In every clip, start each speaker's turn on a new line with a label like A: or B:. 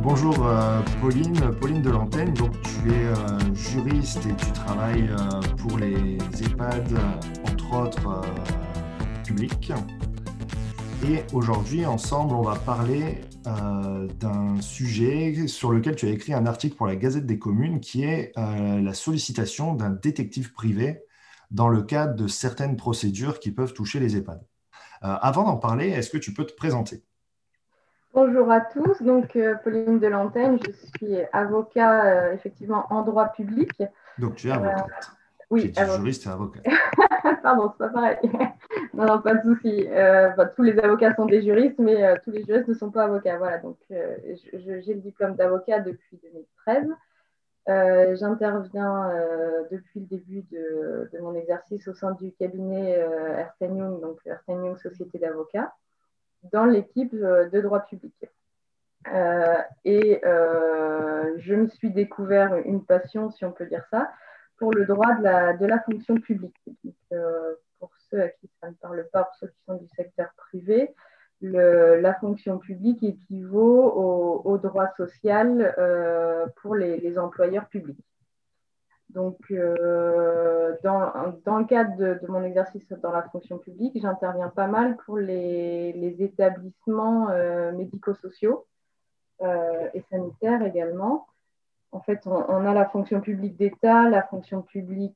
A: Bonjour euh, Pauline, Pauline de l'antenne. Donc tu es euh, juriste et tu travailles euh, pour les EHPAD, entre autres publics. Et aujourd'hui, ensemble, on va parler d'un sujet sur lequel tu as écrit un article pour la Gazette des communes, qui est la sollicitation d'un détective privé dans le cadre de certaines procédures qui peuvent toucher les EHPAD. avant d'en parler, est-ce que tu peux te présenter?
B: Bonjour à tous, donc euh, Pauline Delantaigne, je suis avocat euh, effectivement en droit public.
A: Donc tu es avocate.
B: Euh, oui,
A: juriste et avocat.
B: Pardon, c'est pas pareil. non, non, pas de souci. tous les avocats sont des juristes, mais tous les juristes ne sont pas avocats. Voilà, donc j'ai le diplôme d'avocat depuis 2013. J'interviens depuis le début de, de, mon exercice au sein du cabinet Ernst Young, donc Ernst Young Société d'avocats dans l'équipe euh, de droit public. Euh, et euh, je me suis découvert une passion, si on peut dire ça, pour le droit de la, fonction publique. pour ceux à qui ça ne parle pas, pour ceux qui sont du secteur privé, la fonction publique équivaut au, droit social pour les, employeurs publics. Donc, euh, dans, le cadre de, mon exercice dans la fonction publique, j'interviens pas mal pour les, les établissements euh, médico-sociaux euh, et sanitaires également. En fait, on, a la fonction publique d'État, la fonction publique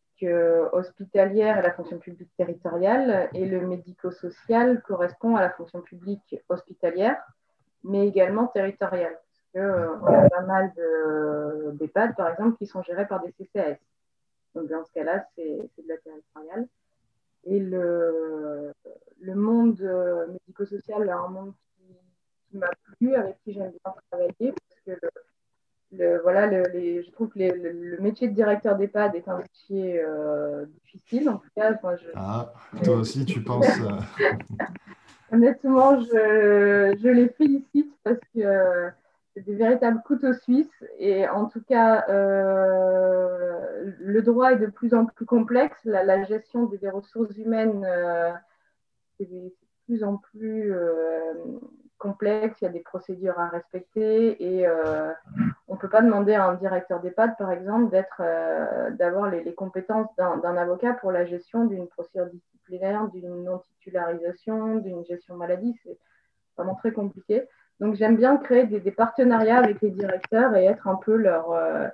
B: hospitalière et la fonction publique territoriale. Et le médico-social correspond à la fonction publique hospitalière, mais également territoriale. Euh, on a pas mal d'EHPAD, par exemple, qui sont gérés par des CCAS. Donc, dans ce cas-là, c'est de la territoriale. Et le, le monde euh, médico-social est un monde qui, m'a plu, avec qui j'aime bien travailler, parce que le, voilà, les, je trouve que le, métier de directeur d'EHPAD est un métier euh, difficile. En tout cas, moi, je,
A: ah, toi aussi, tu penses.
B: Honnêtement, je, je, les félicite parce que des véritables couteaux suisses. Et en tout cas, euh, le droit est de plus en plus complexe. La, gestion des, ressources humaines euh, est de plus en plus euh, complexe. Il y a des procédures à respecter et on ne peut pas demander à un directeur d'EHPAD, par exemple, d'avoir les, les, compétences d'un, avocat pour la gestion d'une procédure disciplinaire, d'une non-titularisation, d'une gestion maladie. C'est vraiment très compliqué. Donc j'aime bien créer des, partenariats avec les directeurs et être un peu leur, euh,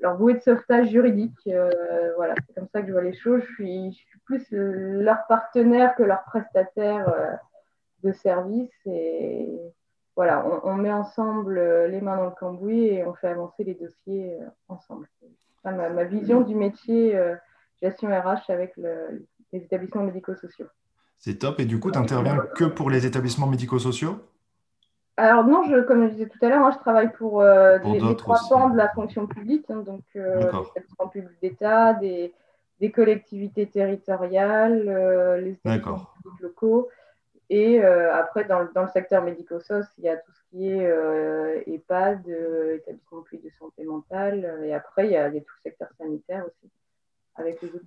B: leur bouée de sauvetage juridique. Euh, voilà, c'est comme ça que je vois les choses. Je suis, plus leur partenaire que leur prestataire euh, de service. Et voilà, on, met ensemble les mains dans le cambouis et on fait avancer les dossiers ensemble. C'est ma, ma, vision du métier gestion RH avec les établissements médico-sociaux.
A: C'est top. Et du coup, tu n'interviens que pour les établissements médico-sociaux?
B: Alors non, je, comme je disais tout à l'heure, hein, je travaille pour, euh, les, trois pans de la fonction publique, hein, donc euh, les publics d'État, des, collectivités territoriales, euh, les établissements publics locaux. Et euh, après, dans, dans, le secteur médico-social, il y a tout ce qui est EHPAD, établissement public de santé mentale. Et après, il y a, il y a tout le secteur sanitaire aussi, avec les autres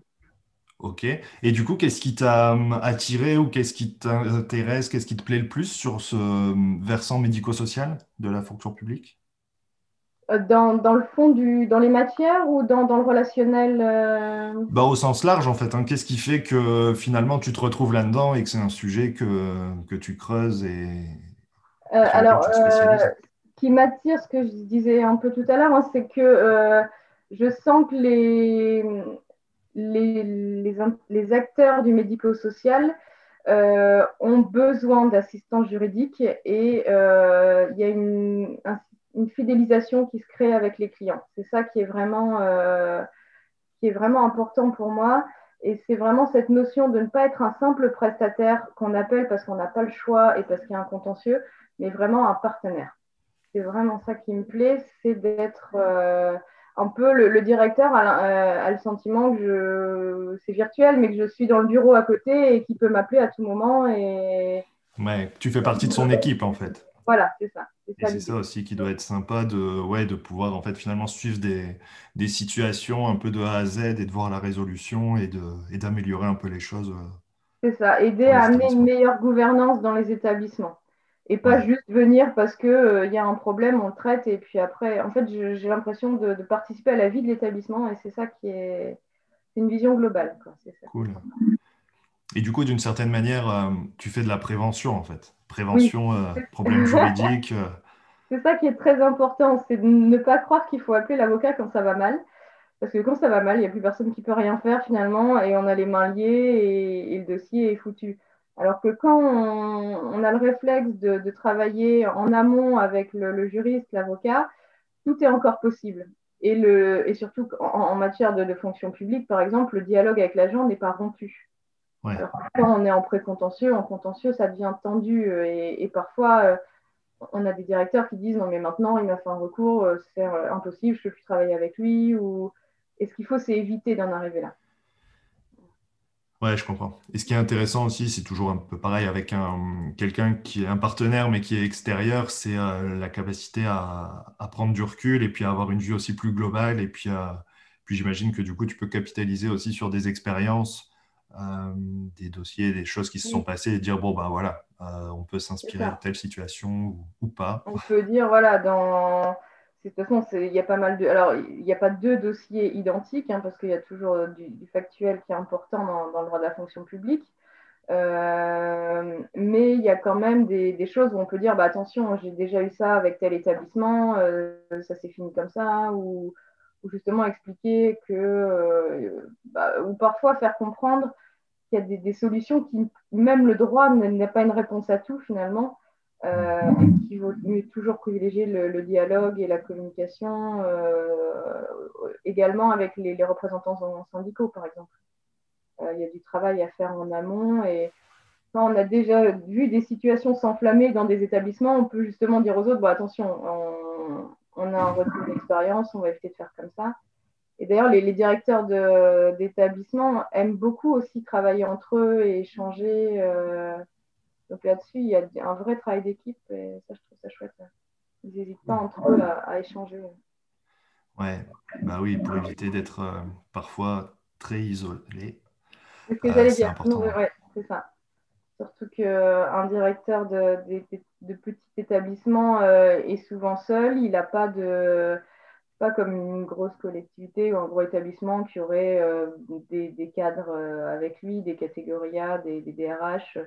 A: Ok. Et du coup, qu'est-ce qui t'a hum, attiré ou qu'est-ce qui t'intéresse, qu'est-ce qui te plaît le plus sur ce hum, versant médico-social de la fonction publique?
B: Euh, dans, dans, le fond, du, dans les matières ou dans, dans le relationnel euh?
A: bah, Au sens large, en fait. Hein. Qu'est-ce qui fait que finalement tu te retrouves là-dedans et que c'est un sujet que, que tu creuses et.
B: Euh, alors, ce qui m'attire, ce que je disais un peu tout à l'heure, hein, c'est que je sens que les, les, acteurs du médico-social euh, ont besoin d'assistance juridique et euh, il y a une, fidélisation qui se crée avec les clients. C'est ça qui est vraiment, euh, qui est vraiment important pour moi. Et c'est vraiment cette notion de ne pas être un simple prestataire qu'on appelle parce qu'on n'a pas le choix et parce qu'il y a un contentieux, mais vraiment un partenaire. c'est vraiment ça qui me plaît, c'est d'être un peu le, directeur a, le sentiment que c'est virtuel, mais que je suis dans le bureau à côté et qu'il peut m'appeler à tout moment. Et...
A: Ouais, tu fais partie de son équipe en fait.
B: Voilà, c'est ça.
A: Et c'est ça aussi qui doit être sympa de, ouais, de pouvoir en fait finalement suivre des, des situations un peu de A à Z et de voir la résolution et d'améliorer et un peu les choses. Euh,
B: c'est ça, aider à amener une meilleure gouvernance dans les établissements. Et pas juste venir parce qu'il euh, y a un problème, on le traite et puis après, en fait, j'ai l'impression de, participer à la vie de l'établissement et c'est ça qui est, une vision globale.
A: Cool. Et du coup, d'une certaine manière, euh, tu fais de la prévention en fait. Prévention, euh, problèmes juridiques.
B: C'est ça qui est très important, c'est de ne pas croire qu'il faut appeler l'avocat quand ça va mal. Parce que quand ça va mal, il n'y a plus personne qui peut rien faire finalement et on a les mains liées et, le dossier est foutu. Alors que quand on, a le réflexe de, travailler en amont avec le, juriste, l'avocat, tout est encore possible. Et, le, et surtout en, matière de, fonction publique, par exemple, le dialogue avec l'agent n'est pas rompu. Alors, quand on est en précontentieux, en contentieux, ça devient tendu. Et, parfois, euh, on a des directeurs qui disent non, mais maintenant, il m'a fait un recours, euh, c'est euh, impossible, je ne peux plus travailler avec lui. Ou... Et ce qu'il faut, c'est éviter d'en arriver là.
A: Ouais, je comprends. Et ce qui est intéressant aussi, c'est toujours un peu pareil avec un, quelqu'un qui est un partenaire mais qui est extérieur, c'est euh, la capacité à, prendre du recul et puis à avoir une vue aussi plus globale. Et puis, euh, puis j'imagine que du coup, tu peux capitaliser aussi sur des expériences, euh, des dossiers, des choses qui se sont passées et dire, bon, ben voilà, on peut s'inspirer de telle situation ou, pas.
B: On peut dire, voilà, dans de toute façon, il y a pas mal de. Alors, il n'y a pas deux dossiers identiques, hein, parce qu'il y a toujours euh, du, factuel qui est important dans, le droit de la fonction publique. Euh, mais il y a quand même des, choses où on peut dire bah, attention, j'ai déjà eu ça avec tel établissement, euh, ça s'est fini comme ça, ou, justement expliquer que. Bah, ou parfois faire comprendre qu'il y a des, des, solutions qui, même le droit n'a pas une réponse à tout finalement. Euh, qu'il vaut mieux toujours privilégier le, dialogue et la communication, euh, également avec les, représentants syndicaux, par exemple. Euh, il y a du travail à faire en amont et quand on a déjà vu des situations s'enflammer dans des établissements, on peut justement dire aux autres, bon, attention, on, a un retour d'expérience, on va éviter de faire comme ça. Et d'ailleurs, les, les, directeurs d'établissements aiment beaucoup aussi travailler entre eux et échanger. Donc là-dessus, il y a un vrai travail d'équipe et ça, je trouve ça chouette. Ils n'hésitent pas entre eux à, échanger.
A: Ouais, bah oui, pour éviter d'être euh, parfois très isolé.
B: C'est ce que j'allais euh, dire. Ouais, c'est ça. Surtout qu'un directeur de, de, petit établissement euh, est souvent seul. Il n'a pas de pas comme une grosse collectivité ou un gros établissement qui aurait des, des, cadres avec lui, des catégories A, des, des DRH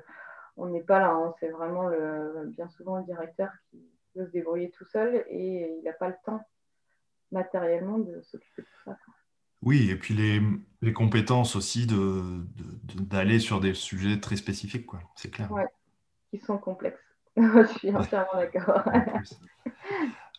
B: on n'est pas là. Hein. C'est vraiment le, bien souvent le directeur qui veut se débrouiller tout seul et il n'a pas le temps matériellement de s'occuper de tout ça.
A: Oui, et puis les, compétences aussi d'aller de, sur des sujets très spécifiques, quoi. C'est clair.
B: Oui, qui sont complexes. Je suis entièrement d'accord.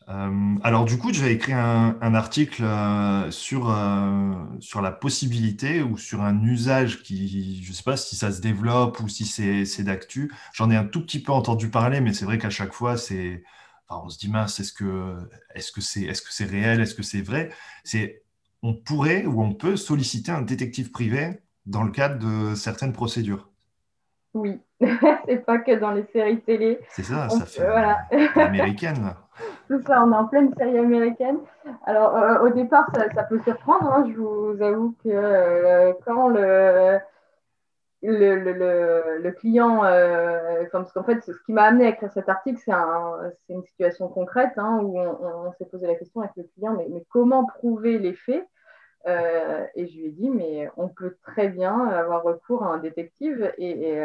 A: Euh, alors du coup, j'ai écrit un, article euh, sur, euh, sur la possibilité ou sur un usage qui, je ne sais pas si ça se développe ou si c'est d'actu. J'en ai un tout petit peu entendu parler, mais c'est vrai qu'à chaque fois, c'est, on se dit mince, est-ce que est-ce que c'est est-ce que c'est réel, est-ce que c'est vrai? C'est on pourrait ou on peut solliciter un détective privé dans le cadre de certaines procédures.
B: Oui, c'est pas que dans les séries télé.
A: C'est ça, ça fait voilà. américaine.
B: C'est ça, on est en pleine série américaine. Alors, euh, au départ, ça, peut surprendre. Hein. Je vous avoue que euh, quand le, le, client, euh, parce qu'en fait, ce qui m'a amené à écrire cet article, c'est une situation concrète hein, où on, s'est posé la question avec le client, mais, comment prouver les faits? Et je lui ai dit, mais on peut très bien avoir recours à un détective et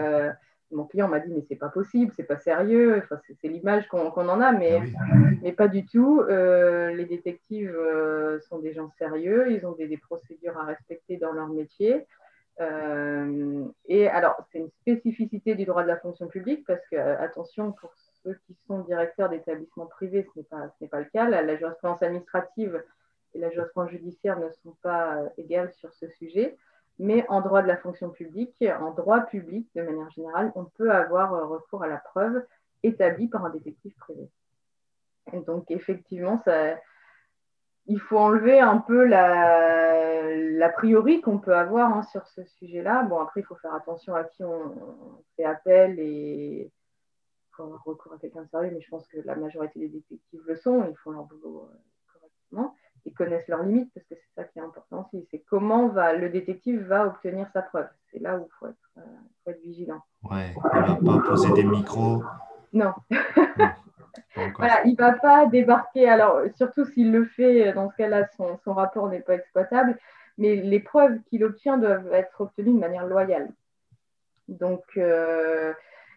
B: mon client m'a dit mais c'est pas possible, c'est pas sérieux, enfin, c'est l'image qu'on en a, mais, ah mais pas du tout. Euh, les détectives euh, sont des gens sérieux, ils ont des, procédures à respecter dans leur métier. Euh, et alors, c'est une spécificité du droit de la fonction publique parce que, attention, pour ceux qui sont directeurs d'établissements privés, ce n'est pas, pas le cas. La, la, jurisprudence administrative et la jurisprudence judiciaire ne sont pas égales sur ce sujet. Mais en droit de la fonction publique, en droit public de manière générale, on peut avoir euh, recours à la preuve établie par un détective privé. donc, effectivement, ça, il faut enlever un peu la, priori qu'on peut avoir hein, sur ce sujet-là. Bon, après, il faut faire attention à qui on, fait appel et faut avoir recours à quelqu'un de sérieux, mais je pense que la majorité des détectives le sont, ils font leur boulot correctement, ils connaissent leurs limites parce que c'est ça qui est important aussi, c'est comment va, le détective va obtenir sa preuve. C'est là où il faut être, euh, être vigilant.
A: Ouais, il ne va pas poser des micros.
B: Non. Voilà, il ne va pas débarquer, alors surtout s'il le fait, dans ce cas-là, son, son rapport n'est pas exploitable, mais les preuves qu'il obtient doivent être obtenues de manière loyale. Donc, euh,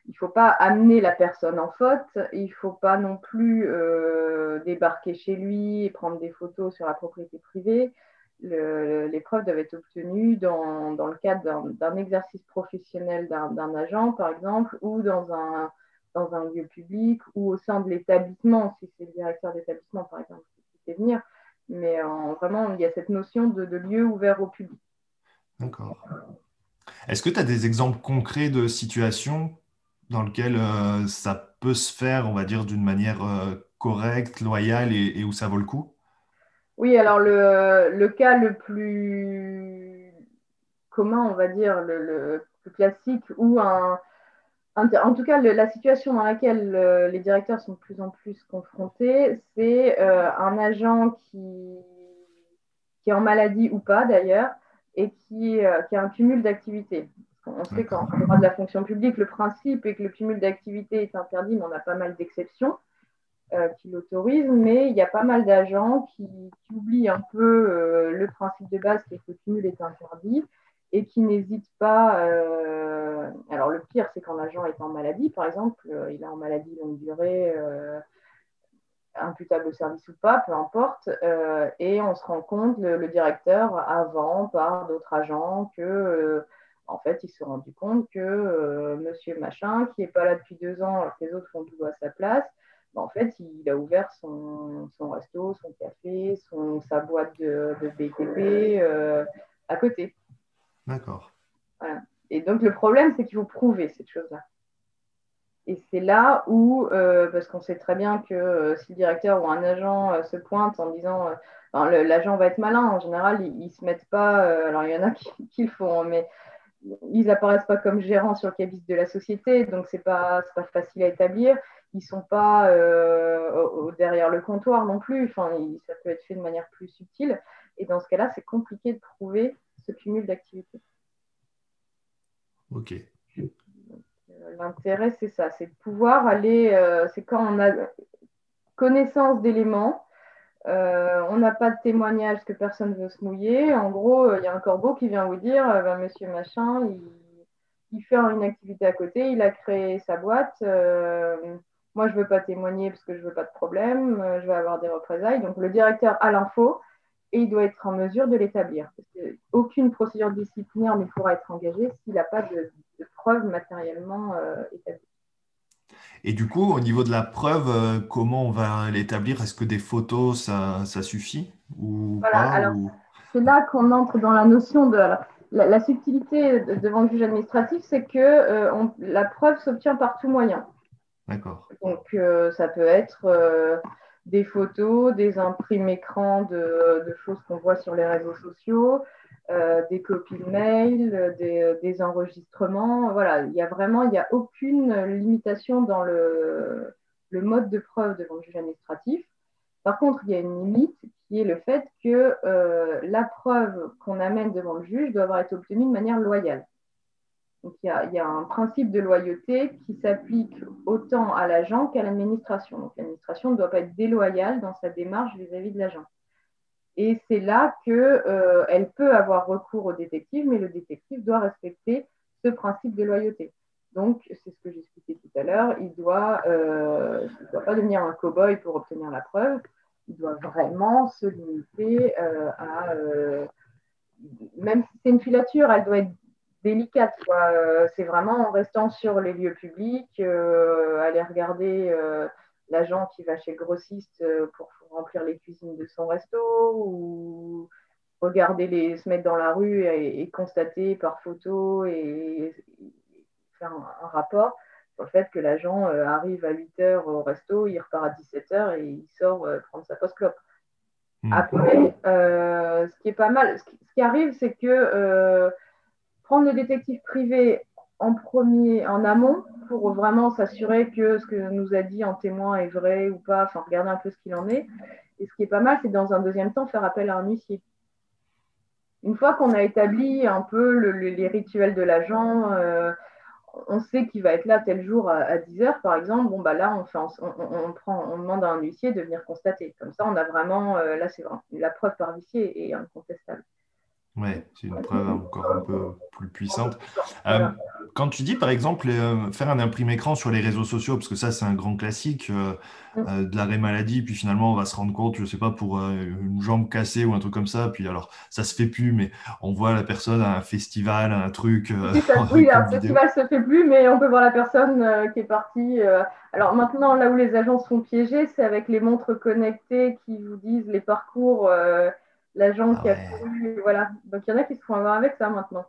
B: il ne faut pas amener la personne en faute, il ne faut pas non plus euh, débarquer chez lui et prendre des photos sur la propriété privée. les preuves doivent être obtenues dans, dans le cadre d'un exercice professionnel d'un agent, par exemple, ou dans un, dans un lieu public ou au sein de l'établissement, si c'est le directeur d'établissement, par exemple, qui fait venir. Mais vraiment, il y a cette notion de, lieu ouvert au public.
A: D'accord. Est-ce que tu as des exemples concrets de situations dans lesquelles euh, ça peut se faire, on va dire, d'une manière euh, correcte, loyale et, où ça vaut le coup?
B: Oui, alors le, cas le plus commun, on va dire, le, plus classique, où un, en tout cas, la situation dans laquelle euh, les directeurs sont de plus en plus confrontés, c'est un agent qui, est en maladie ou pas d'ailleurs, et qui, a un cumul d'activités. On sait qu'en droit de la fonction publique, le principe est que le cumul d'activités est interdit, mais on a pas mal d'exceptions qui l'autorisent, mais il y a pas mal d'agents qui, qui, oublient un peu le principe de base qui est que le cumul est interdit et qui n'hésite pas. Euh, alors, le pire, c'est quand l'agent est en maladie, par exemple, euh, il est en maladie longue durée, euh, imputable au service ou pas, peu importe, et on se rend compte, le, directeur, avant, par d'autres agents, que. En fait, il s'est rendu compte que monsieur machin, qui n'est pas là depuis deux ans, alors que les autres font tout à sa place, ben, en fait, il a ouvert son, son resto, son café, son, sa boîte de, de BTP à côté.
A: D'accord.
B: Et donc, le problème, c'est qu'il faut prouver cette chose-là. Et c'est là où, euh, parce qu'on sait très bien que euh, si le directeur ou un agent euh, se pointe en disant, l'agent va être malin, en général, ils ne se mettent pas, alors il y en a qui, le font, hein, mais ils n'apparaissent pas comme gérants sur le cabis de la société, donc ce n'est pas, pas facile à établir. Ils ne sont pas derrière le comptoir non plus, enfin, ça peut être fait de manière plus subtile. Et dans ce cas-là, c'est compliqué de prouver ce cumul d'activités.
A: Ok.
B: L'intérêt, c'est ça, c'est de pouvoir aller, euh, c'est quand on a connaissance d'éléments, euh, on n'a pas de témoignage que personne ne veut se mouiller. En gros, il y a un corbeau qui vient vous dire, euh, ben, monsieur machin, il, fait une activité à côté, il a créé sa boîte. moi, je ne veux pas témoigner parce que je ne veux pas de problème, je vais avoir des représailles. Donc, le directeur a l'info, et il doit être en mesure de l'établir. Aucune procédure disciplinaire ne pourra être engagée s'il n'a pas de, preuve matériellement euh, établie.
A: Et du coup, au niveau de la preuve, euh, comment on va l'établir? Est-ce que des photos, ça, suffit ou
B: voilà, C'est là qu'on entre dans la notion de la, subtilité devant le juge administratif, c'est que euh, la preuve s'obtient par tout moyen.
A: D'accord.
B: Donc, ça peut être des photos, des imprimes écrans de, choses qu'on voit sur les réseaux sociaux, euh, des copies de mail, des, enregistrements. Voilà, il y a vraiment, il n'y a aucune limitation dans le, mode de preuve devant le juge administratif. Par contre, il y a une limite qui est le fait que euh, la preuve qu'on amène devant le juge doit avoir été obtenue de manière loyale. Donc, il y, a, un principe de loyauté qui s'applique autant à l'agent qu'à l'administration. Donc, l'administration ne doit pas être déloyale dans sa démarche vis-à-vis de l'agent. Et c'est là qu'elle euh, peut avoir recours au détective, mais le détective doit respecter ce principe de loyauté. Donc, c'est ce que j'expliquais tout à l'heure, il ne doit, euh, doit pas devenir un cow-boy pour obtenir la preuve, il doit vraiment se limiter euh, à... même si c'est une filature, elle doit être délicate. C'est vraiment en restant sur les lieux publics, aller regarder l'agent qui va chez le grossiste pour remplir les cuisines de son resto ou regarder les, se mettre dans la rue et, constater par photo et, faire un, rapport. sur le fait que l'agent arrive à 8 h au resto, il repart à 17 h et il sort prendre sa post clope. Hmm. Après, ce qui est pas mal, ce qui, arrive, c'est que prendre le détective privé en premier, en amont, pour vraiment s'assurer que ce que nous a dit en témoin est vrai ou pas, enfin regarder un peu ce qu'il en est. Et ce qui est pas mal, c'est dans un deuxième temps faire appel à un huissier. Une fois qu'on a établi un peu les rituels de l'agent, euh, on sait qu'il va être là tel jour à, 10 heures, par exemple. Bon, bah là, on, fait, on, prend, on demande à un huissier de venir constater. Comme ça, on a vraiment, euh, là, c'est vraiment la preuve par huissier est incontestable.
A: Oui, c'est une preuve encore un peu plus puissante. Euh, quand tu dis, par exemple, euh, faire un imprimé écran sur les réseaux sociaux, parce que ça, c'est un grand classique euh, mm. de l'arrêt maladie, puis finalement, on va se rendre compte, je ne sais pas, pour une jambe cassée ou un truc comme ça, puis alors, ça se fait plus, mais on voit la personne à un festival, un truc.
B: oui, un festival se fait plus, mais on peut voir la personne qui est partie. Alors maintenant, là où les agences sont piégées, c'est avec les montres connectées qui vous disent les parcours l'agent ah qui a voilà. Donc il y en a qui se font avoir avec ça maintenant.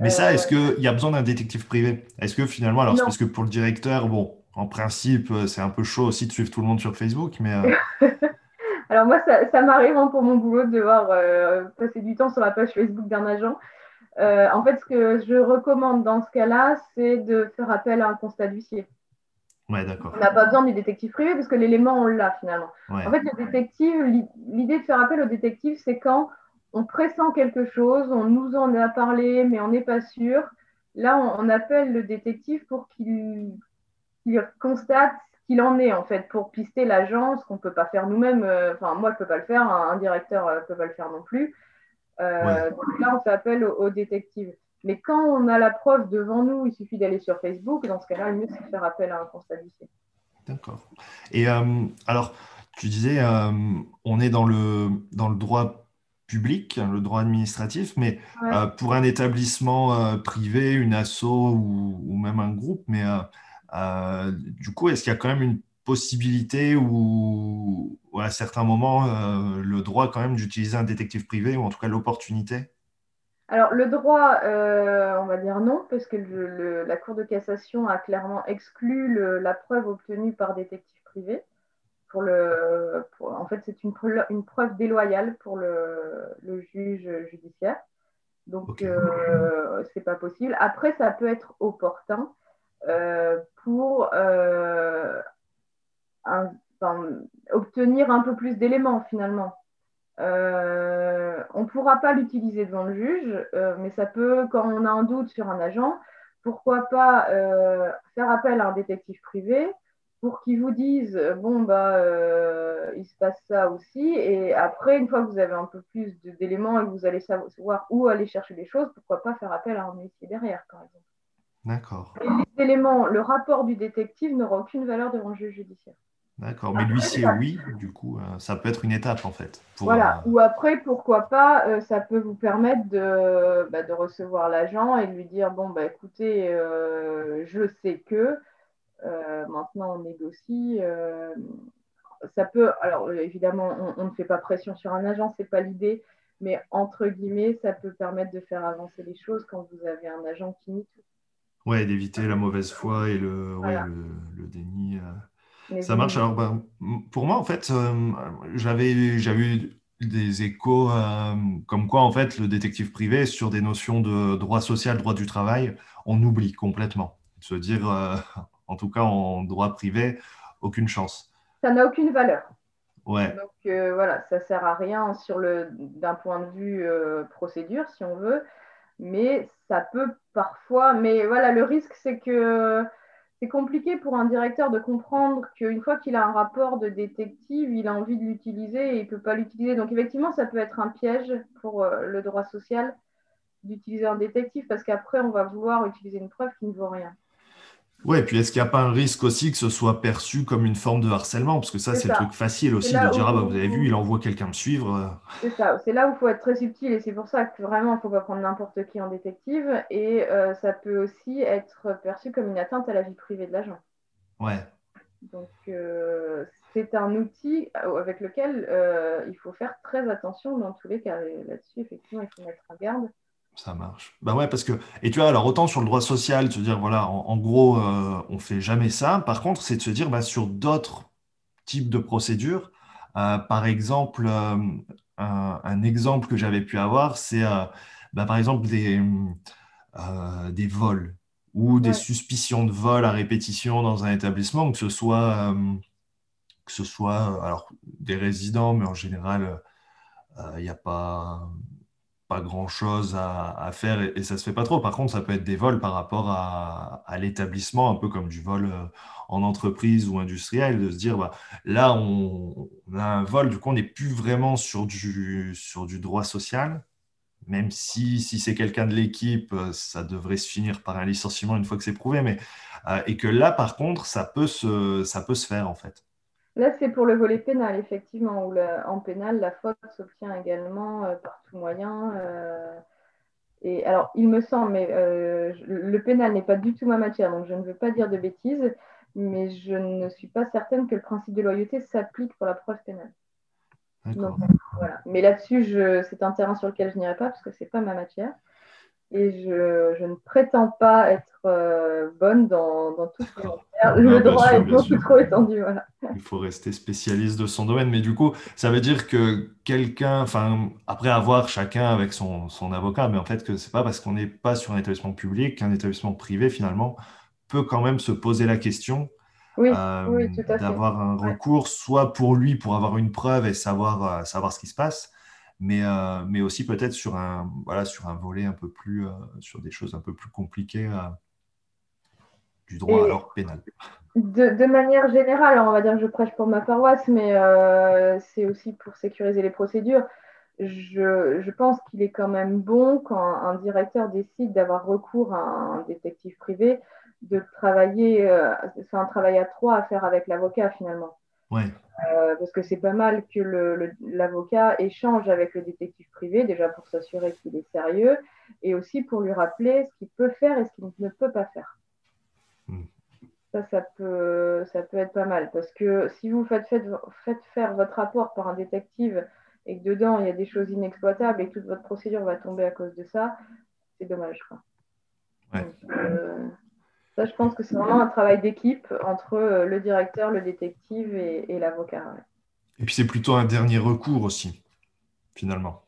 A: Mais ça, est-ce euh, qu'il y a besoin d'un détective privé? Est-ce que finalement, alors parce que pour le directeur, bon, en principe, euh, c'est un peu chaud aussi de suivre tout le monde sur Facebook, mais.
B: Euh, alors moi, ça, m'arrive hein, pour mon boulot de devoir passer du temps sur la page Facebook d'un agent. en fait, ce que je recommande dans ce cas-là, c'est de faire appel à un constat d'huissier.
A: Ouais, d'accord.
B: On n'a pas besoin du détective privé parce que l'élément, on l'a finalement. En fait, le détective, l'idée de faire appel au détective, c'est quand on pressent quelque chose, on nous en a parlé, mais on n'est pas sûr. Là, on, appelle le détective pour qu'il constate ce qu'il en est, en fait, pour pister l'agence, qu'on ne peut pas faire nous-mêmes. Euh, enfin, moi, je ne peux pas le faire, un, directeur ne euh, peut pas le faire non plus. Euh, donc là, on fait appel au détective. Mais quand on a la preuve devant nous, il suffit d'aller sur Facebook. Dans ce cas-là, le mieux, c'est de faire appel à un constat
A: D'accord. Et euh, alors, tu disais, euh, on est dans le, dans le droit public, le droit administratif, mais euh, pour un établissement privé, une asso ou, ou, même un groupe, mais du coup, est-ce qu'il y a quand même une possibilité ou, à certains moments le droit quand même d'utiliser un détective privé ou en tout cas l'opportunité?
B: Alors, le droit, euh, on va dire non, parce que la Cour de cassation a clairement exclu la preuve obtenue par détective privé. Pour le, en fait, c'est une, une, preuve déloyale pour le, juge judiciaire. Donc, euh, ce n'est pas possible. Après, ça peut être opportun euh, pour obtenir un peu plus d'éléments, finalement. Euh, on ne pourra pas l'utiliser devant le juge, euh, mais ça peut, quand on a un doute sur un agent, pourquoi pas euh, faire appel à un détective privé pour qu'il vous dise bon bah il se passe ça aussi. Et après une fois que vous avez un peu plus d'éléments et que vous allez savoir où aller chercher les choses pourquoi pas faire appel à un huissier derrière par exemple.
A: D'accord.
B: Les éléments le rapport du détective n'aura aucune valeur devant le juge judiciaire.
A: D'accord, mais l'huissier, oui, du coup, euh, ça peut être une étape en fait.
B: voilà, euh, ou après, pourquoi pas, euh, ça peut vous permettre de, bah, de recevoir l'agent et de lui dire bon, bah, écoutez, je sais que maintenant on négocie. ça peut, alors évidemment, on, ne fait pas pression sur un agent, c'est pas l'idée, mais entre guillemets, ça peut permettre de faire avancer les choses quand vous avez un agent qui nie tout.
A: Ouais, d'éviter la mauvaise foi et le, le déni. Ça marche. Alors, ben, pour moi, en fait, euh, j'avais eu des échos euh, comme quoi, en fait, le détective privé, sur des notions de droit social, droit du travail, on oublie complètement. Se dire, euh, en tout cas, en droit privé, aucune chance.
B: Ça n'a aucune valeur.
A: Ouais.
B: Donc, voilà, ça sert à rien sur le d'un point de vue procédure, si on veut. Mais ça peut parfois. Mais voilà, le risque, c'est que c'est compliqué pour un directeur de comprendre qu'une fois qu'il a un rapport de détective, il a envie de l'utiliser et il ne peut pas l'utiliser. Donc effectivement, ça peut être un piège pour euh, le droit social d'utiliser un détective parce qu'après, on va vouloir utiliser une preuve qui ne vaut rien.
A: Oui, puis est-ce qu'il n'y a pas un risque aussi que ce soit perçu comme une forme de harcèlement? Parce que ça, c'est le truc facile aussi de dire Ah, bah, vous avez vu, il envoie quelqu'un me suivre.
B: C'est ça, c'est là où il faut être très subtil et c'est pour ça que vraiment, il ne faut pas prendre n'importe qui en détective. Et euh, ça peut aussi être perçu comme une atteinte à la vie privée de l'agent.
A: Ouais.
B: Donc, euh, c'est un outil avec lequel euh, il faut faire très attention dans tous les cas. Là-dessus, effectivement, il faut mettre en garde.
A: Ça marche. Bah ouais, parce que, et tu vois, alors autant sur le droit social, de se dire, voilà, en, gros, euh, on fait jamais ça. Par contre, c'est de se dire, bah, sur d'autres types de procédures, euh, par exemple, euh, un, exemple que j'avais pu avoir, c'est bah, par exemple des, des vols ou des suspicions de vol à répétition dans un établissement, que ce soit, que ce soit alors, des résidents, mais en général, il n'y a pas pas grand-chose à, faire et, ça se fait pas trop. Par contre, ça peut être des vols par rapport à, l'établissement, un peu comme du vol euh, en entreprise ou industriel, de se dire, bah, là, on, a un vol, du coup, on n'est plus vraiment sur du, droit social, même si, si c'est quelqu'un de l'équipe, euh, ça devrait se finir par un licenciement une fois que c'est prouvé, mais, euh, et que là, par contre, ça peut se faire, en fait.
B: Là, c'est pour le volet pénal, effectivement, où en pénal, la faute s'obtient également euh, par tout moyen. Euh, et alors, il me semble, mais euh, le pénal n'est pas du tout ma matière, donc je ne veux pas dire de bêtises, mais je ne suis pas certaine que le principe de loyauté s'applique pour la preuve pénale. voilà. Mais là-dessus, c'est un terrain sur lequel je n'irai pas parce que ce n'est pas ma matière et je, ne prétends pas être euh, bonne dans, tout ce que Le droit est beaucoup trop étendu.
A: Il faut rester spécialiste de son domaine. Mais du coup, ça veut dire que quelqu'un, enfin, après avoir chacun avec son, avocat, mais en fait, que c'est pas parce qu'on n'est pas sur un établissement public qu'un établissement privé, finalement, peut quand même se poser la question
B: euh,
A: d'avoir un recours, soit pour lui, pour avoir une preuve et savoir, euh, savoir ce qui se passe, mais, euh, mais aussi peut-être sur un, voilà, sur un volet un peu plus, euh, sur des choses un peu plus compliquées euh, du droit alors pénal.
B: De, de, manière générale, on va dire que je prêche pour ma paroisse, mais c'est aussi pour sécuriser les procédures. Je, je pense qu'il est quand même bon quand un directeur décide d'avoir recours à un détective privé de travailler, c'est un travail à trois à faire avec l'avocat finalement.
A: Ouais.
B: Euh, parce que c'est pas mal que l'avocat échange avec le détective privé, déjà pour s'assurer qu'il est sérieux, et aussi pour lui rappeler ce qu'il peut faire et ce qu'il ne peut pas faire. Hmm. Ça, ça peut, ça peut être pas mal, parce que si vous faites, faites, faire votre rapport par un détective et que dedans il y a des choses inexploitables et que toute votre procédure va tomber à cause de ça, c'est dommage.
A: Ouais. Euh,
B: ça, je pense que c'est vraiment un travail d'équipe entre euh, le directeur, le détective et, l'avocat.
A: Et puis c'est plutôt un dernier recours aussi, finalement.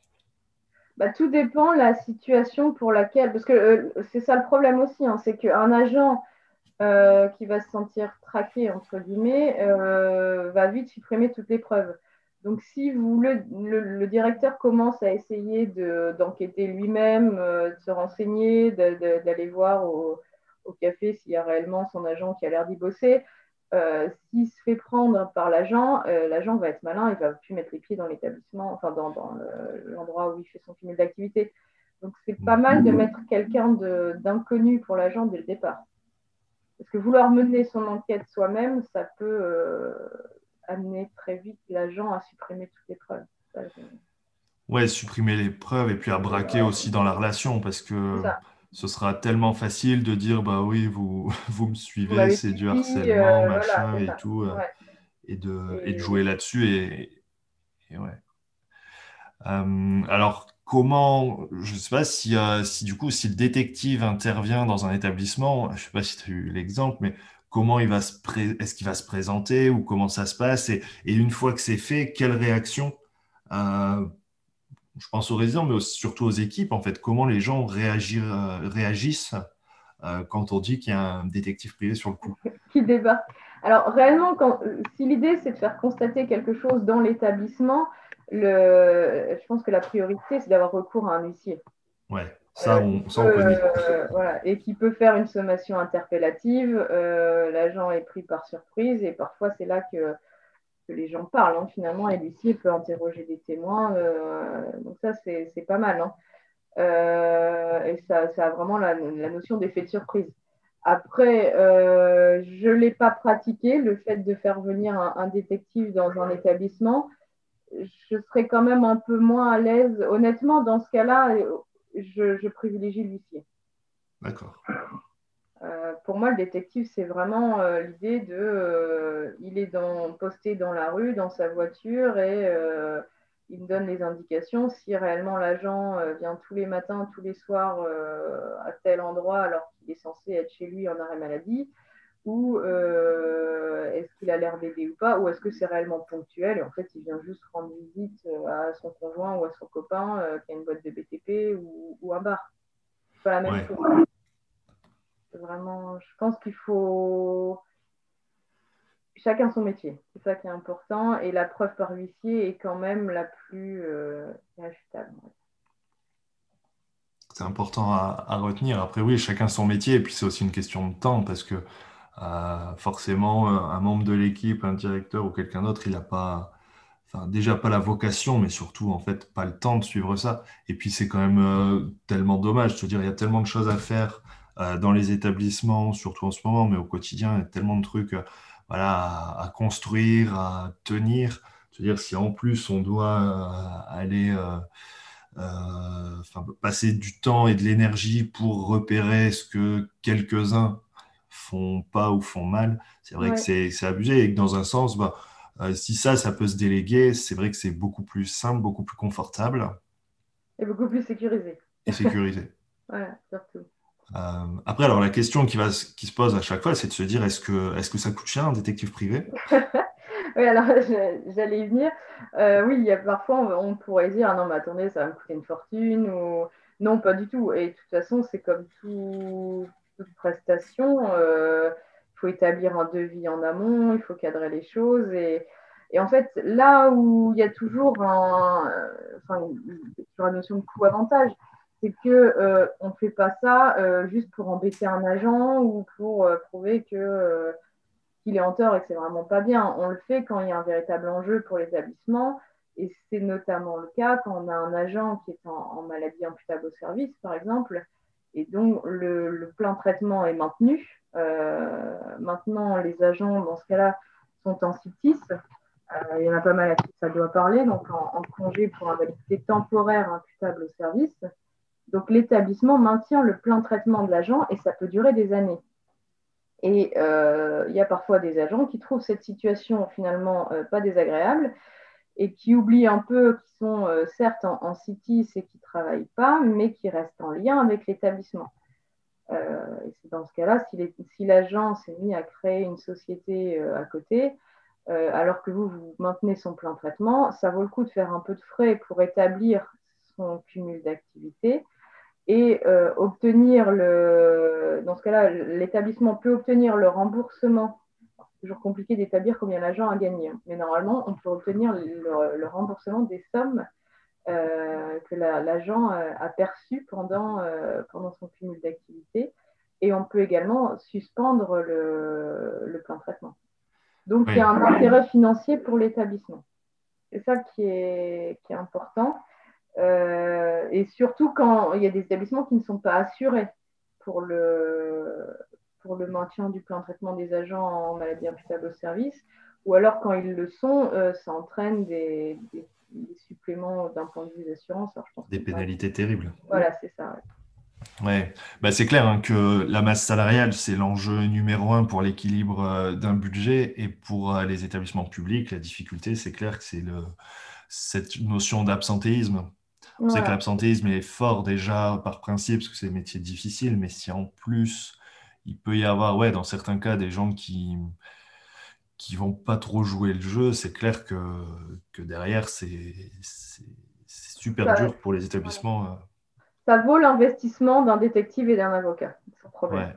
B: Bah, tout dépend de la situation pour laquelle, parce que euh, c'est ça le problème aussi, hein, c'est qu'un agent euh, qui va se sentir traqué, entre guillemets, va vite supprimer toutes les preuves. Donc si vous, le, directeur commence à essayer d'enquêter lui-même, de se renseigner, d'aller voir au, au café s'il y a réellement son agent qui a l'air d'y bosser. Euh, s'il se fait prendre par l'agent, euh, l'agent va être malin, il va plus mettre les pieds dans l'établissement, enfin dans, l'endroit où il fait son cumul d'activité. Donc c'est pas mal de mettre quelqu'un d'inconnu pour l'agent dès le départ. Parce que vouloir mener son enquête soi-même, ça peut euh, amener très vite l'agent à supprimer toutes les preuves.
A: Ouais, supprimer les preuves et puis à braquer aussi dans la relation parce que ce sera tellement facile de dire bah oui, vous, vous me suivez, c'est du harcèlement, euh, machin et tout, euh, et, de, et... de jouer là-dessus. Et, ouais. Euh, alors, comment, je ne sais pas si, si du coup, si le détective intervient dans un établissement, je ne sais pas si tu as eu l'exemple, mais comment il va se est-ce qu'il va se présenter ou comment ça se passe et, et une fois que c'est fait, quelle réaction je pense aux résidents, mais surtout aux équipes, en fait, comment les gens euh, réagissent euh, quand on dit qu'il y a un détective privé sur le coup?
B: Qui débat. Alors, réellement, quand, si l'idée, c'est de faire constater quelque chose dans l'établissement, le, je pense que la priorité, c'est d'avoir recours à un huissier.
A: Ouais, ça, on, ça, on connaît.
B: Euh, voilà, et qui peut faire une sommation interpellative. L'agent est pris par surprise et parfois, c'est là que les gens parlent. Hein, finalement, et l'huissier peut interroger des témoins. Euh, donc ça, c'est pas mal. Hein. Euh, et ça, ça, a vraiment la, notion d'effet de surprise. Après, euh, je l'ai pas pratiqué, le fait de faire venir un, détective dans un établissement. Je serais quand même un peu moins à l'aise. Honnêtement, dans ce cas-là, je, je privilégie l'huissier.
A: D'accord.
B: Euh, pour moi, le détective, c'est vraiment euh, l'idée de. Euh, il est dans, posté dans la rue, dans sa voiture, et il me donne les indications. Si réellement l'agent vient tous les matins, tous les soirs à tel endroit alors qu'il est censé être chez lui en arrêt maladie, ou est-ce qu'il a l'air d'aider ou pas, ou est-ce que c'est réellement ponctuel et en fait il vient juste rendre visite à son conjoint ou à son copain qui a une boîte de BTP ou, un bar. C'est pas la même chose. Je pense qu'il faut chacun son métier. C'est ça qui est important. Et la preuve par huissier est quand même la plus euh,
A: C'est important à, retenir. Après, oui, chacun son métier. Et puis, c'est aussi une question de temps parce que euh, forcément, euh, un membre de l'équipe, un directeur ou quelqu'un d'autre, il n'a pas. Déjà pas la vocation, mais surtout en fait pas le temps de suivre ça. Et puis c'est quand même euh, tellement dommage. Je veux dire, il y a tellement de choses à faire dans les établissements, surtout en ce moment, mais au quotidien, il y a tellement de trucs voilà, à, construire, à tenir. Je veux dire, si en plus on doit euh, aller euh, euh, passer du temps et de l'énergie pour repérer ce que quelques-uns font pas ou font mal, c'est vrai que c'est abusé et que dans un sens, bah, si ça, ça peut se déléguer, c'est vrai que c'est beaucoup plus simple, beaucoup plus confortable.
B: Et beaucoup plus sécurisé.
A: Et sécurisé.
B: voilà, surtout.
A: Euh, après, alors la question qui, se pose à chaque fois, c'est de se dire est-ce que, ça coûte cher un détective privé?
B: Oui, alors j'allais y venir. Euh, oui, il y a parfois on, pourrait dire ah non, mais attendez, ça va me coûter une fortune non, pas du tout. Et de toute façon, c'est comme toute prestation. Euh, il faut établir un devis en amont, il faut cadrer les choses et, et en fait, là où il y a toujours un, enfin, sur la notion de coût-avantage, c'est que euh, on ne fait pas ça euh, juste pour embêter un agent ou pour euh, prouver que qu'il est en tort et que c'est vraiment pas bien. On le fait quand il y a un véritable enjeu pour l'établissement et c'est notamment le cas quand on a un agent qui est en, maladie imputable au service, par exemple, et donc le, plein traitement est maintenu. maintenant, les agents, dans ce cas-là, sont en CITIS. il y en a pas mal à qui ça doit parler, donc en, en congé pour invalidité temporaire imputable au service. Donc l'établissement maintient le plein traitement de l'agent et ça peut durer des années. Et euh, il y a parfois des agents qui trouvent cette situation finalement euh, pas désagréable et qui oublient un peu qu'ils sont euh, certes en, en CITIS et qui ne travaillent pas, mais qui restent en lien avec l'établissement. et c'est dans ce cas-là, si l'agent s'est mis à créer une société à côté, alors que vous, vous maintenez son plein traitement, ça vaut le coup de faire un peu de frais pour établir son cumul d'activités et euh, obtenir le. Dans ce cas-là, l'établissement peut obtenir le remboursement. C'est toujours compliqué d'établir combien l'agent a gagné, mais normalement, on peut obtenir le, remboursement des sommes euh, que l'agent a perçues pendant, euh, pendant son cumul d'activité. Et on peut également suspendre le, le plan de traitement. Donc, il y a un intérêt financier pour l'établissement. C'est ça qui est, qui est important. Euh, et surtout quand il y a des établissements qui ne sont pas assurés pour le, pour le maintien du plan de traitement des agents en maladie imputable au service, ou alors quand ils le sont, euh, ça entraîne des, des, suppléments d'un point de vue d'assurance.
A: Des pénalités terribles.
B: Voilà, c'est ça.
A: Ouais, bah, c'est clair hein, que la masse salariale, c'est l'enjeu numéro un pour l'équilibre euh, d'un budget et pour les établissements publics, la difficulté, c'est clair que c'est cette notion d'absentéisme on sait que l'absentéisme est fort déjà par principe, parce que c'est des métiers difficiles, mais si en plus, il peut y avoir, ouais, dans certains cas, des gens qui qui vont pas trop jouer le jeu, c'est clair que, que derrière, c'est super dur pour les établissements. Euh.
B: Ça vaut l'investissement d'un détective et d'un avocat, sans problème.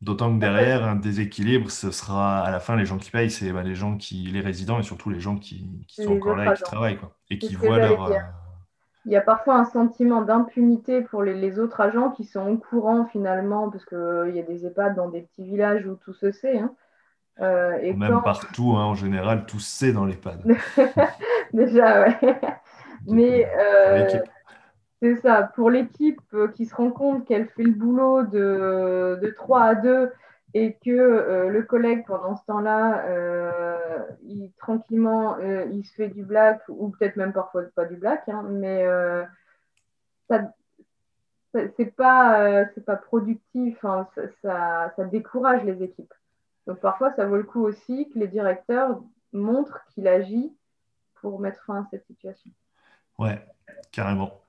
A: D'autant que derrière, un déséquilibre, ce sera à la fin les gens qui payent, c'est bah, les gens qui, les résidents et surtout les gens qui, qui sont encore là et qui travaillent quoi, et qui voient leur,
B: il y a parfois un sentiment d'impunité pour les, autres agents qui sont au courant finalement, parce qu'il euh, y a des EHPAD dans des petits villages où tout se sait. Hein.
A: Euh, et Même partout, hein, en général, tout se sait dans l'EHPAD.
B: Déjà, ouais. Mais euh, c'est ça, pour l'équipe qui se rend compte qu'elle fait le boulot de, de 3 à 2 et que euh, le collègue, pendant ce temps-là, euh, il, tranquillement, euh, il se fait du black, ou peut-être même parfois pas du black, hein, mais ça, pas, c'est pas productif, hein, ça, ça, décourage les équipes. Donc parfois, ça vaut le coup aussi que les directeurs montrent qu'il agit pour mettre fin à cette situation.
A: Ouais, carrément.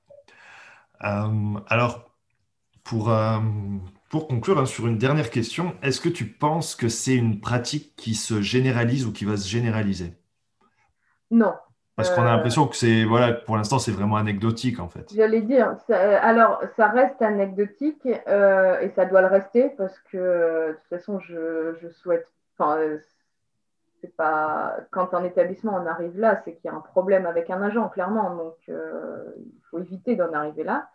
A: Alors, pour, pour conclure hein, sur une dernière question, est-ce que tu penses que c'est une pratique qui se généralise ou qui va se généraliser?
B: Non.
A: Parce qu'on a euh, l'impression que c'est, voilà, pour l'instant, c'est vraiment anecdotique en fait.
B: J'allais dire, alors ça reste anecdotique et ça doit le rester parce que de toute façon, je, je souhaite, enfin, c'est pas quand un établissement en arrive là, c'est qu'il y a un problème avec un agent, clairement. Donc, il faut éviter d'en arriver là.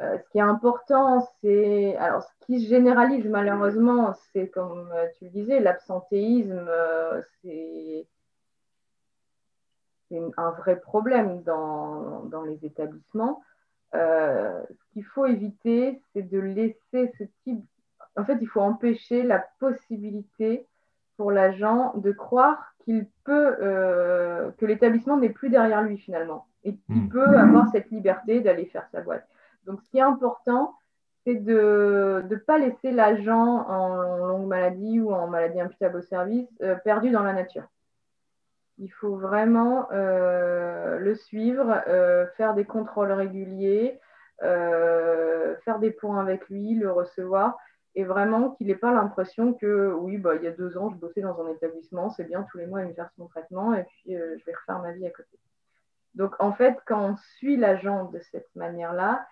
B: Euh, ce qui est important, c'est. Alors, ce qui se généralise malheureusement, c'est comme euh, tu le disais, l'absentéisme, euh, c'est un vrai problème dans, dans les établissements. ce qu'il faut éviter, c'est de laisser ce type. En fait, il faut empêcher la possibilité pour l'agent de croire qu'il peut, que l'établissement n'est plus derrière lui finalement et qu'il hmm. peut avoir cette liberté d'aller faire sa boîte. Donc, ce qui est important, c'est de ne pas laisser l'agent en longue maladie ou en maladie imputable au service euh, perdu dans la nature. Il faut vraiment euh, le suivre, euh, faire des contrôles réguliers, faire des points avec lui, le recevoir, et vraiment qu'il n'ait pas l'impression que oui, bah, il y a deux ans, je bossais dans un établissement, c'est bien, tous les mois, il me verse mon traitement, et puis je vais refaire ma vie à côté. Donc, en fait, quand on suit l'agent de cette manière-là,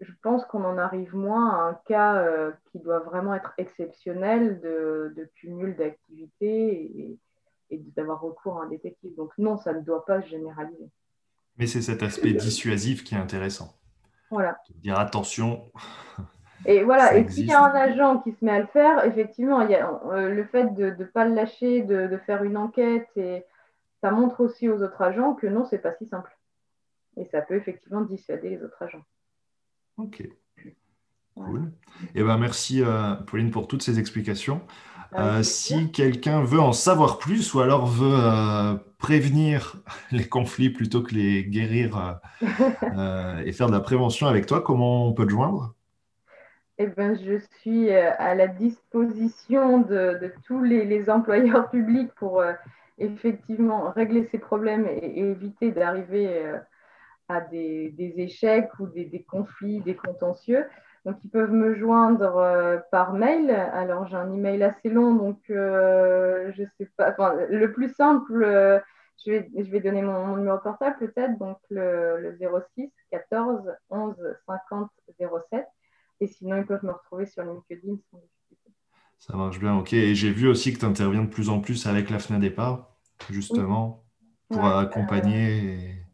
B: je pense qu'on en arrive moins à un cas euh, qui doit vraiment être exceptionnel de, cumul d'activités et, d'avoir recours à un détective. Donc non, ça ne doit pas se généraliser.
A: Mais c'est cet aspect dissuasif qui est intéressant.
B: Voilà.
A: dire attention.
B: Et voilà, et s'il y a un agent qui se met à le faire, effectivement, il y a, euh, le fait de ne pas le lâcher, de, de, faire une enquête, et ça montre aussi aux autres agents que non, c'est pas si simple. Et ça peut effectivement dissuader les autres agents.
A: Ok. Cool. Eh ben, merci euh, Pauline pour toutes ces explications. Euh, si quelqu'un veut en savoir plus ou alors veut euh, prévenir les conflits plutôt que les guérir et faire de la prévention avec toi, comment on peut te joindre?
B: Eh ben, je suis à la disposition de, tous les, employeurs publics pour effectivement régler ces problèmes et éviter d'arriver à des, échecs ou des, conflits, des contentieux. Donc, ils peuvent me joindre euh, par mail. Alors, j'ai un email assez long, donc euh, je sais pas. Enfin, le plus simple, euh, je, vais, je vais donner mon, numéro portable peut-être, donc le, 06 14 11 50 07. Et sinon, ils peuvent me retrouver sur LinkedIn sans difficulté.
A: Ça marche bien, ok. Et j'ai vu aussi que tu interviens de plus en plus avec la FNADEPA, justement, pour accompagner.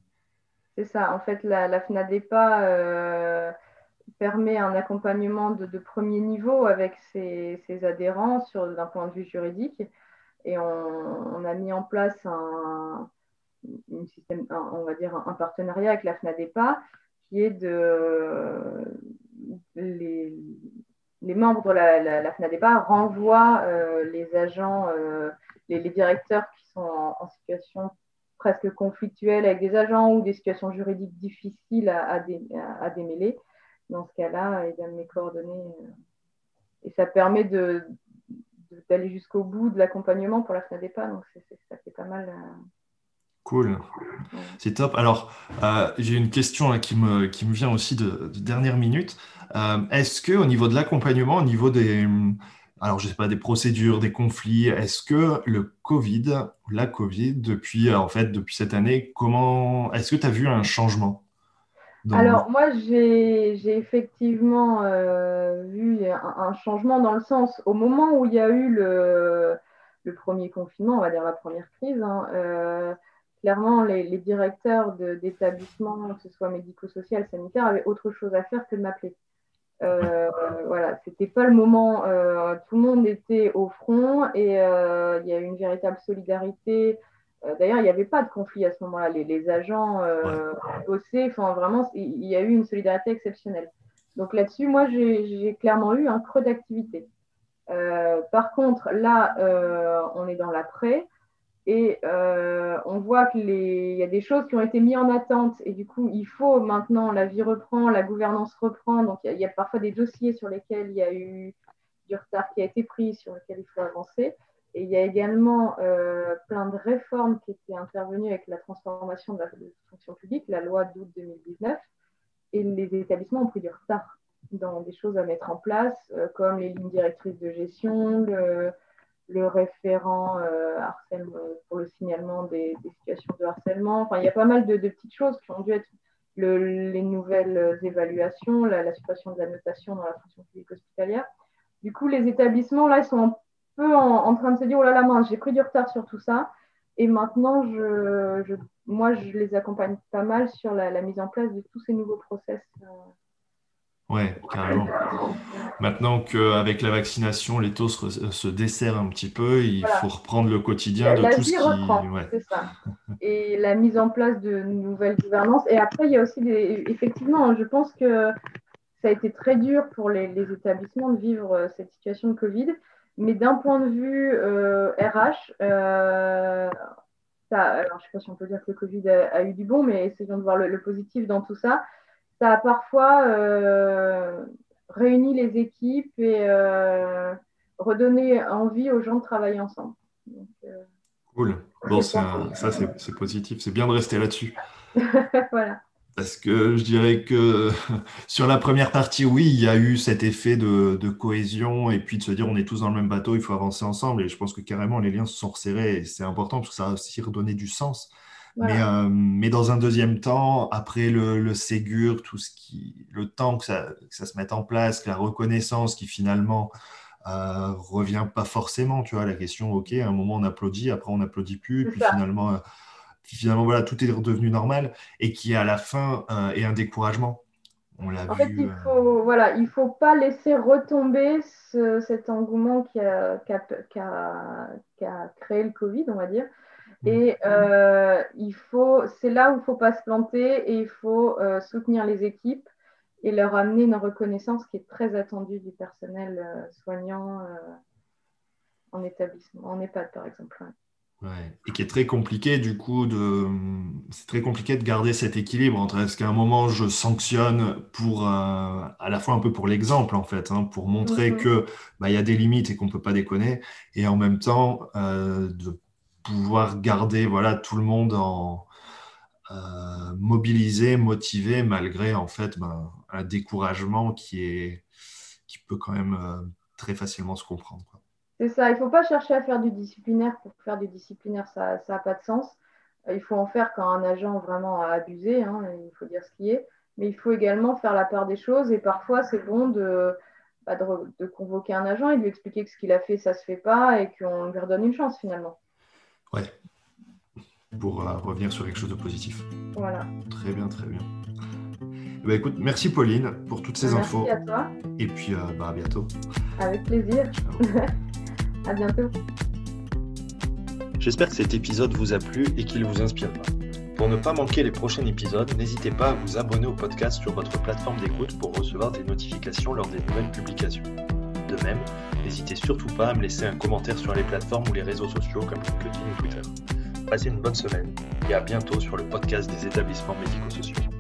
B: C'est ça. En fait, la, FNADEPA euh, permet un accompagnement de, premier niveau avec ses, adhérents d'un point de vue juridique. Et on, a mis en place un, système, on va dire un, partenariat avec la FNADEPA qui est de les, membres de la, FNADEPA renvoient euh, les agents, euh, les, directeurs qui sont en situation presque conflictuelles avec des agents ou des situations juridiques difficiles à, à, démêler. Dans ce cas-là, il donne mes coordonnées euh, et ça permet de, d'aller jusqu'au bout de l'accompagnement pour la FNADEPA. Donc, ça fait pas mal. Euh.
A: Cool, c'est top. Alors, euh, j'ai une question qui, me, qui me vient aussi de, dernière minute. est-ce que au niveau de l'accompagnement, au niveau des, alors je sais pas, des procédures, des conflits. Est-ce que le Covid, la Covid, depuis, euh, en fait, depuis cette année, comment, est-ce que tu as vu un changement
B: Alors moi, j'ai effectivement euh, vu un, changement dans le sens, au moment où il y a eu le, le premier confinement, on va dire la première crise, hein, euh, clairement, les, les directeurs d'établissements, que ce soit médico-social, sanitaire, avaient autre chose à faire que de m'appeler. Euh, voilà, c'était pas le moment. Euh, tout le monde était au front et euh, il y a eu une véritable solidarité. D'ailleurs, il n'y avait pas de conflit à ce moment-là. Les, agents bossaient. Enfin, vraiment, il y a eu une solidarité exceptionnelle. Donc là-dessus, moi, j'ai clairement eu un creux d'activité. par contre, là, on est dans l'après. Et euh, on voit qu'il y a des choses qui ont été mises en attente et du coup, il faut maintenant, la vie reprend, la gouvernance reprend. Donc, il y, a, parfois des dossiers sur lesquels il y a eu du retard qui a été pris, sur lesquels il faut avancer. Et il y a également euh, plein de réformes qui étaient intervenues avec la transformation de la fonction publique, la loi d'août 2019, et les établissements ont pris du retard dans des choses à mettre en place, euh, comme les lignes directrices de gestion, le, le référent euh, harcèlement, pour le signalement des, situations de harcèlement. Enfin, il y a pas mal de, petites choses qui ont dû être le, les nouvelles évaluations, la, la, suppression de la notation dans la fonction publique hospitalière. Du coup, les établissements, là, ils sont un peu en, train de se dire, oh là là, j'ai pris du retard sur tout ça. Et maintenant, je, je, moi, je les accompagne pas mal sur la, la, mise en place de tous ces nouveaux process. Euh,
A: Ouais, carrément. Maintenant qu'avec la vaccination, les taux se, desserrent un petit peu, il faut reprendre le quotidien de tout ce qui.
B: C'est ça. Et la mise en place de nouvelles gouvernances. Et après, il y a aussi des. Effectivement, je pense que ça a été très dur pour les, établissements de vivre euh, cette situation de Covid. Mais d'un point de vue RH, euh, euh, alors je ne sais pas si on peut dire que le Covid a, eu du bon, mais essayons de voir le positif dans tout ça ça a parfois euh, réuni les équipes et euh, redonné envie aux gens de travailler ensemble.
A: Euh, cool. Bon, ça, c'est positif. C'est bien de rester là-dessus. voilà. Parce que je dirais que sur la première partie, oui, il y a eu cet effet de, de, cohésion et puis de se dire on est tous dans le même bateau, il faut avancer ensemble. Et je pense que carrément les liens se sont resserrés et c'est important parce que ça a aussi redonné du sens. Mais, euh, mais, dans un deuxième temps, après le, le, Ségur, tout ce qui, le temps que ça, que ça, se mette en place, que la reconnaissance qui finalement euh, revient pas forcément, tu vois, la question, ok, à un moment on applaudit, après on n'applaudit plus, puis finalement, euh, finalement, voilà, tout est redevenu normal, et qui à la fin euh, est un découragement.
B: On l'a en fait, il faut, voilà, il faut pas laisser retomber ce, cet engouement qui a, qui, a, qui, a, qui a créé le Covid, on va dire. Et euh, il faut, c'est là où il ne faut pas se planter et il faut euh, soutenir les équipes et leur amener une reconnaissance qui est très attendue du personnel euh, soignant en établissement, en EHPAD par exemple.
A: Ouais. Et qui est très compliqué du coup de c'est très compliqué de garder cet équilibre entre est-ce qu'à un moment je sanctionne pour à la fois un peu pour l'exemple en fait hein, pour montrer qu'il mm-hmm. que bah, il y a des limites et qu'on peut pas déconner et en même temps de pouvoir garder voilà, tout le monde euh, mobilisé, motivé, malgré en fait ben, un découragement qui, est, qui peut quand même euh, très facilement se comprendre.
B: C'est ça, il ne faut pas chercher à faire du disciplinaire pour faire du disciplinaire, ça n'a pas de sens. Il faut en faire quand un agent vraiment a abusé, hein, il faut dire ce qui est. Mais il faut également faire la part des choses et parfois c'est bon de, bah, convoquer un agent et lui expliquer que ce qu'il a fait, ça ne se fait pas et qu'on lui redonne une chance finalement.
A: Ouais. Pour euh, revenir sur quelque chose de positif.
B: Voilà.
A: Très bien, très bien. Eh ben, écoute, merci Pauline pour toutes ces infos.
B: Merci à toi.
A: Et puis, euh, bah, à bientôt.
B: Avec plaisir. à bientôt.
A: J'espère que cet épisode vous a plu et qu'il vous inspirera. Pour ne pas manquer les prochains épisodes, n'hésitez pas à vous abonner au podcast sur votre plateforme d'écoute pour recevoir des notifications lors des nouvelles publications. Même, n'hésitez surtout pas à me laisser un commentaire sur les plateformes ou les réseaux sociaux comme LinkedIn ou Twitter. Passez une bonne semaine et à bientôt sur le podcast des établissements médico-sociaux.